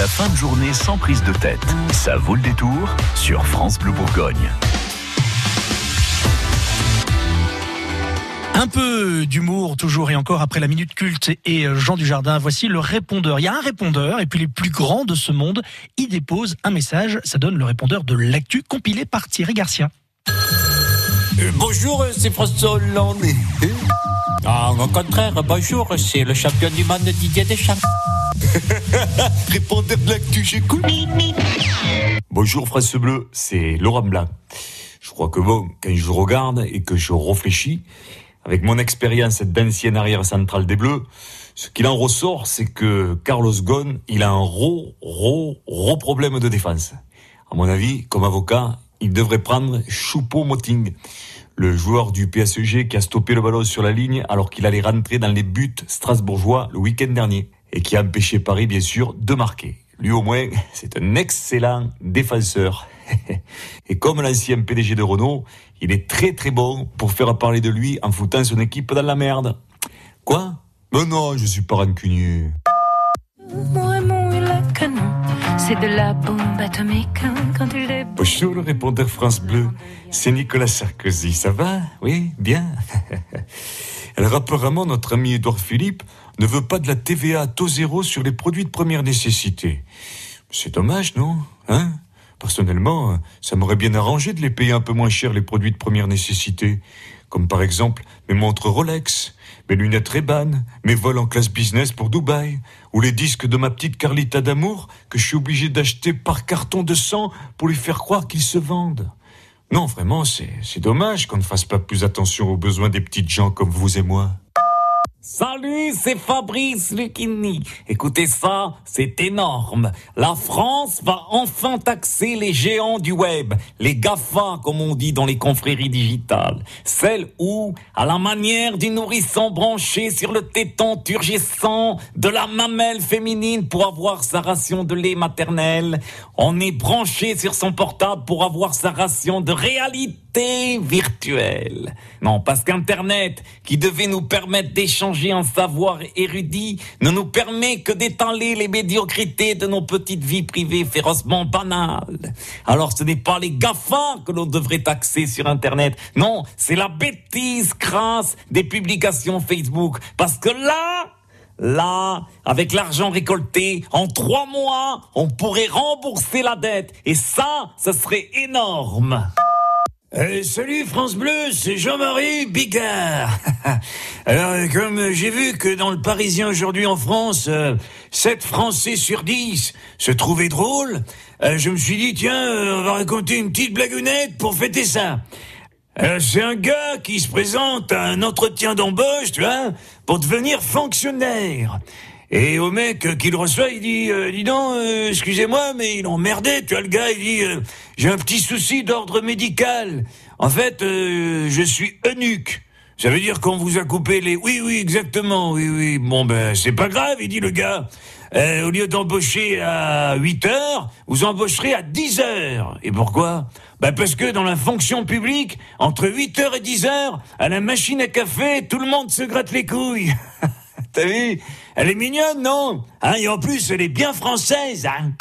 La fin de journée sans prise de tête. Ça vaut le détour sur France Bleu Bourgogne. Un peu d'humour toujours et encore après la minute culte et Jean Dujardin. Voici le répondeur. Il y a un répondeur et puis les plus grands de ce monde y déposent un message. Ça donne le répondeur de l'actu compilé par Thierry Garcia. Euh, bonjour, c'est François Hollande. Ah, au contraire, bonjour, c'est le champion du monde Didier Deschamps. Répondeur de l'actu, j'écoute. Bonjour France Bleu, c'est Laurent Blanc. Je crois que bon, quand je regarde et que je réfléchis, avec mon expérience d'ancienne arrière centrale des Bleus, ce qu'il en ressort, c'est que Carlos Ghosn, il a un gros, gros, gros problème de défense. À mon avis, comme avocat, il devrait prendre Choupo-Moting, le joueur du PSG qui a stoppé le ballon sur la ligne alors qu'il allait rentrer dans les buts strasbourgeois le week-end dernier et qui a empêché Paris, bien sûr, de marquer. Lui au moins, c'est un excellent défenseur. Et comme l'ancien PDG de Renault, il est très très bon pour faire parler de lui en foutant son équipe dans la merde. Quoi? Mais non, je suis pas rancunier. C'est de la bombe atomique quand il Bonjour le répondeur France Bleu, c'est Nicolas Sarkozy, ça va? Oui, bien. Alors apparemment notre ami Edouard Philippe ne veut pas de la TVA à taux zéro sur les produits de première nécessité. C'est dommage, non? Hein? Personnellement, ça m'aurait bien arrangé de les payer un peu moins cher les produits de première nécessité, comme par exemple mes montres Rolex, mes lunettes Ray-Ban, mes vols en classe business pour Dubaï, ou les disques de ma petite Carlita d'amour que je suis obligé d'acheter par carton de sang pour lui faire croire qu'ils se vendent. Non, vraiment, c'est dommage qu'on ne fasse pas plus attention aux besoins des petites gens comme vous et moi. Salut, c'est Fabrice Lucchini. Écoutez ça, c'est énorme. La France va enfin taxer les géants du web, les GAFA comme on dit dans les confréries digitales. Celles où, à la manière du nourrisson branché sur le téton turgescent de la mamelle féminine pour avoir sa ration de lait maternel, on est branché sur son portable pour avoir sa ration de réalité virtuelle. Non, parce qu'Internet, qui devait nous permettre d'échanger un savoir érudit, ne nous permet que d'étaler les médiocrités de nos petites vies privées férocement banales. Alors ce n'est pas les GAFA que l'on devrait taxer sur Internet. Non, c'est la bêtise crasse des publications Facebook. Parce que là, Là, avec l'argent récolté, en trois mois, on pourrait rembourser la dette. Et ça, ce serait énorme. Euh, salut France Bleu, c'est Jean-Marie Bigard. Alors, comme j'ai vu que dans le Parisien aujourd'hui en France, euh, 7 Français sur 10 se trouvaient drôles, euh, je me suis dit, tiens, euh, on va raconter une petite blagounette pour fêter ça. C'est un gars qui se présente à un entretien d'embauche, tu vois, pour devenir fonctionnaire. Et au mec qui le reçoit, il dit, euh, dis donc, euh, excusez-moi, mais il emmerdait, tu vois, le gars, il dit, euh, j'ai un petit souci d'ordre médical. En fait, euh, je suis eunuque. Ça veut dire qu'on vous a coupé les... Oui, oui, exactement, oui, oui. Bon, ben, c'est pas grave, il dit le gars. Euh, au lieu d'embaucher à 8 heures, vous embaucherez à 10 heures. Et pourquoi? Ben parce que dans la fonction publique, entre 8 heures et 10 heures, à la machine à café, tout le monde se gratte les couilles. T'as vu? Elle est mignonne, non? Hein, Et en plus, elle est bien française. Hein